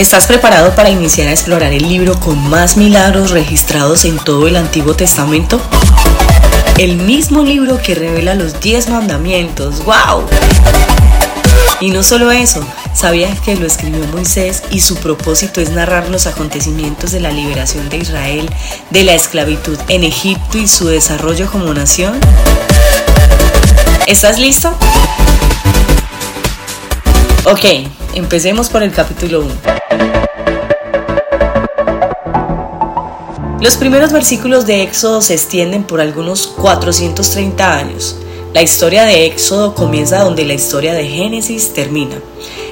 ¿Estás preparado para iniciar a explorar el libro con más milagros registrados en todo el Antiguo Testamento? El mismo libro que revela los 10 mandamientos. ¡Wow! Y no solo eso, ¿sabías que lo escribió Moisés y su propósito es narrar los acontecimientos de la liberación de Israel de la esclavitud en Egipto y su desarrollo como nación? ¿Estás listo? Ok, empecemos por el capítulo 1. Los primeros versículos de Éxodo se extienden por algunos 430 años. La historia de Éxodo comienza donde la historia de Génesis termina,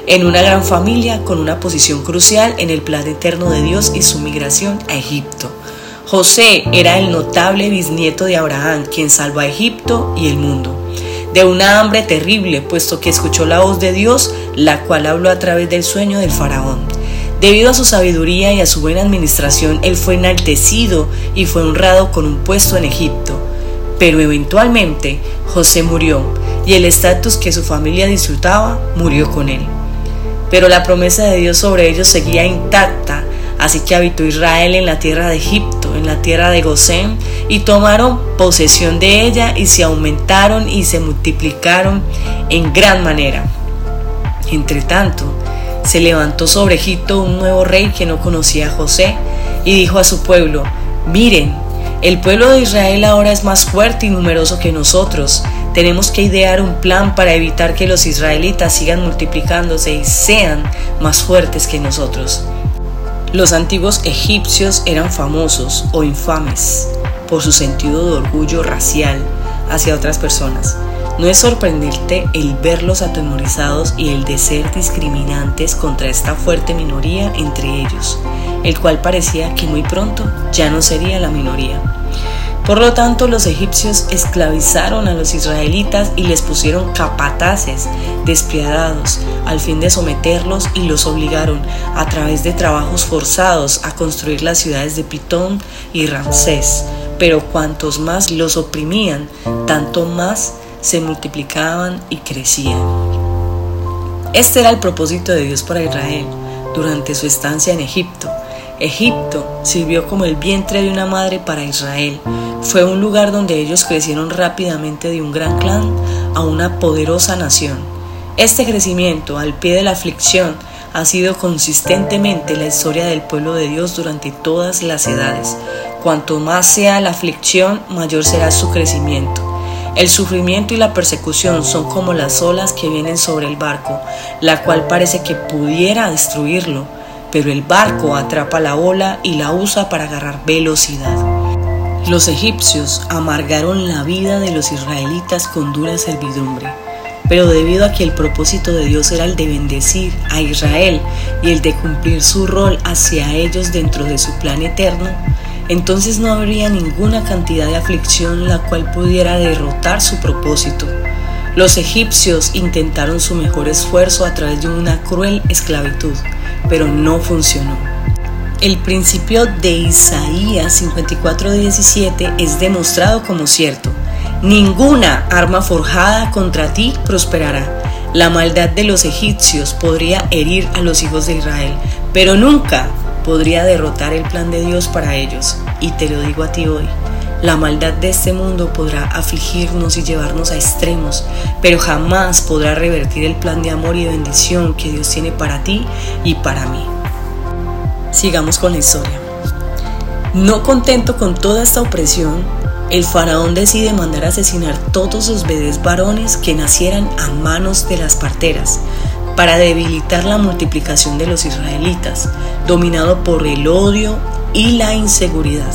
en una gran familia con una posición crucial en el plan eterno de Dios y su migración a Egipto. José era el notable bisnieto de Abraham, quien salva a Egipto y el mundo de una hambre terrible, puesto que escuchó la voz de Dios, la cual habló a través del sueño del faraón. Debido a su sabiduría y a su buena administración, él fue enaltecido y fue honrado con un puesto en Egipto. Pero eventualmente José murió y el estatus que su familia disfrutaba murió con él. Pero la promesa de Dios sobre ellos seguía intacta, así que habitó Israel en la tierra de Egipto, en la tierra de Gosén, y tomaron posesión de ella y se aumentaron y se multiplicaron en gran manera. Entre tanto, se levantó sobre Egipto un nuevo rey que no conocía a José y dijo a su pueblo, miren, el pueblo de Israel ahora es más fuerte y numeroso que nosotros. Tenemos que idear un plan para evitar que los israelitas sigan multiplicándose y sean más fuertes que nosotros. Los antiguos egipcios eran famosos o infames por su sentido de orgullo racial hacia otras personas. No es sorprenderte el verlos atemorizados y el de ser discriminantes contra esta fuerte minoría entre ellos, el cual parecía que muy pronto ya no sería la minoría. Por lo tanto, los egipcios esclavizaron a los israelitas y les pusieron capataces despiadados al fin de someterlos y los obligaron a través de trabajos forzados a construir las ciudades de Pitón y Ramsés. Pero cuantos más los oprimían, tanto más se multiplicaban y crecían. Este era el propósito de Dios para Israel durante su estancia en Egipto. Egipto sirvió como el vientre de una madre para Israel. Fue un lugar donde ellos crecieron rápidamente de un gran clan a una poderosa nación. Este crecimiento al pie de la aflicción ha sido consistentemente la historia del pueblo de Dios durante todas las edades. Cuanto más sea la aflicción, mayor será su crecimiento. El sufrimiento y la persecución son como las olas que vienen sobre el barco, la cual parece que pudiera destruirlo, pero el barco atrapa la ola y la usa para agarrar velocidad. Los egipcios amargaron la vida de los israelitas con dura servidumbre, pero debido a que el propósito de Dios era el de bendecir a Israel y el de cumplir su rol hacia ellos dentro de su plan eterno, entonces no habría ninguna cantidad de aflicción la cual pudiera derrotar su propósito. Los egipcios intentaron su mejor esfuerzo a través de una cruel esclavitud, pero no funcionó. El principio de Isaías 54:17 es demostrado como cierto. Ninguna arma forjada contra ti prosperará. La maldad de los egipcios podría herir a los hijos de Israel, pero nunca podría derrotar el plan de Dios para ellos. Y te lo digo a ti hoy, la maldad de este mundo podrá afligirnos y llevarnos a extremos, pero jamás podrá revertir el plan de amor y bendición que Dios tiene para ti y para mí. Sigamos con la historia. No contento con toda esta opresión, el faraón decide mandar asesinar todos los bebés varones que nacieran a manos de las parteras, para debilitar la multiplicación de los israelitas, dominado por el odio y la inseguridad.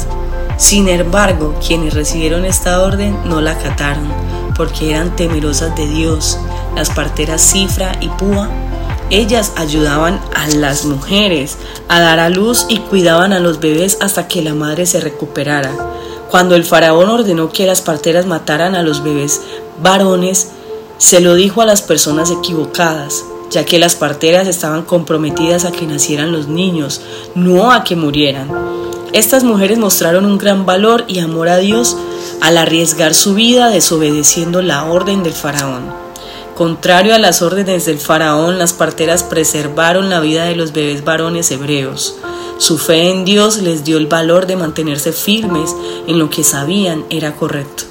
Sin embargo, quienes recibieron esta orden no la acataron, porque eran temerosas de Dios. Las parteras Cifra y Púa Ellas ayudaban a las mujeres a dar a luz y cuidaban a los bebés hasta que la madre se recuperara. Cuando el faraón ordenó que las parteras mataran a los bebés varones, se lo dijo a las personas equivocadas, ya que las parteras estaban comprometidas a que nacieran los niños, no a que murieran. Estas mujeres mostraron un gran valor y amor a Dios al arriesgar su vida desobedeciendo la orden del faraón. Contrario a las órdenes del faraón, las parteras preservaron la vida de los bebés varones hebreos. Su fe en Dios les dio el valor de mantenerse firmes en lo que sabían era correcto.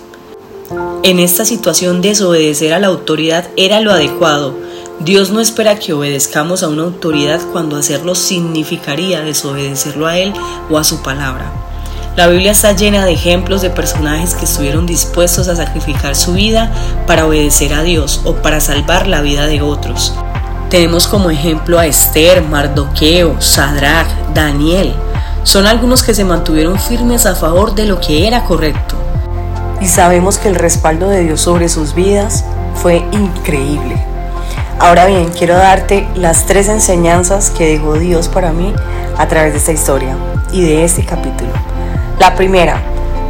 En esta situación desobedecer a la autoridad era lo adecuado. Dios no espera que obedezcamos a una autoridad cuando hacerlo significaría desobedecerlo a Él o a su palabra. La Biblia está llena de ejemplos de personajes que estuvieron dispuestos a sacrificar su vida para obedecer a Dios o para salvar la vida de otros. Tenemos como ejemplo a Esther, Mardoqueo, Sadrach, Daniel. Son algunos que se mantuvieron firmes a favor de lo que era correcto. Y sabemos que el respaldo de Dios sobre sus vidas fue increíble. Ahora bien, quiero darte las tres enseñanzas que dejó Dios para mí a través de esta historia y de este capítulo. La primera,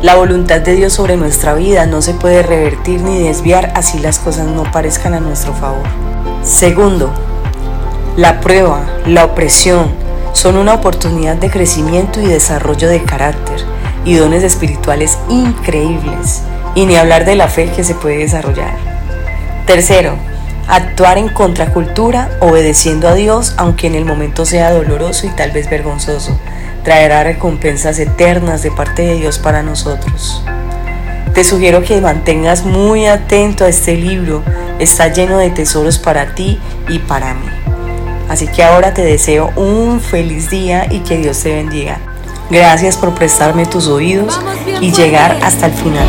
la voluntad de Dios sobre nuestra vida no se puede revertir ni desviar así las cosas no parezcan a nuestro favor. Segundo, la prueba, la opresión son una oportunidad de crecimiento y desarrollo de carácter y dones espirituales increíbles, y ni hablar de la fe que se puede desarrollar. Tercero, actuar en contracultura obedeciendo a Dios aunque en el momento sea doloroso y tal vez vergonzoso traerá recompensas eternas de parte de Dios para nosotros. Te sugiero que mantengas muy atento a este libro, está lleno de tesoros para ti y para mí. Así que ahora te deseo un feliz día y que Dios te bendiga. Gracias por prestarme tus oídos y llegar hasta el final.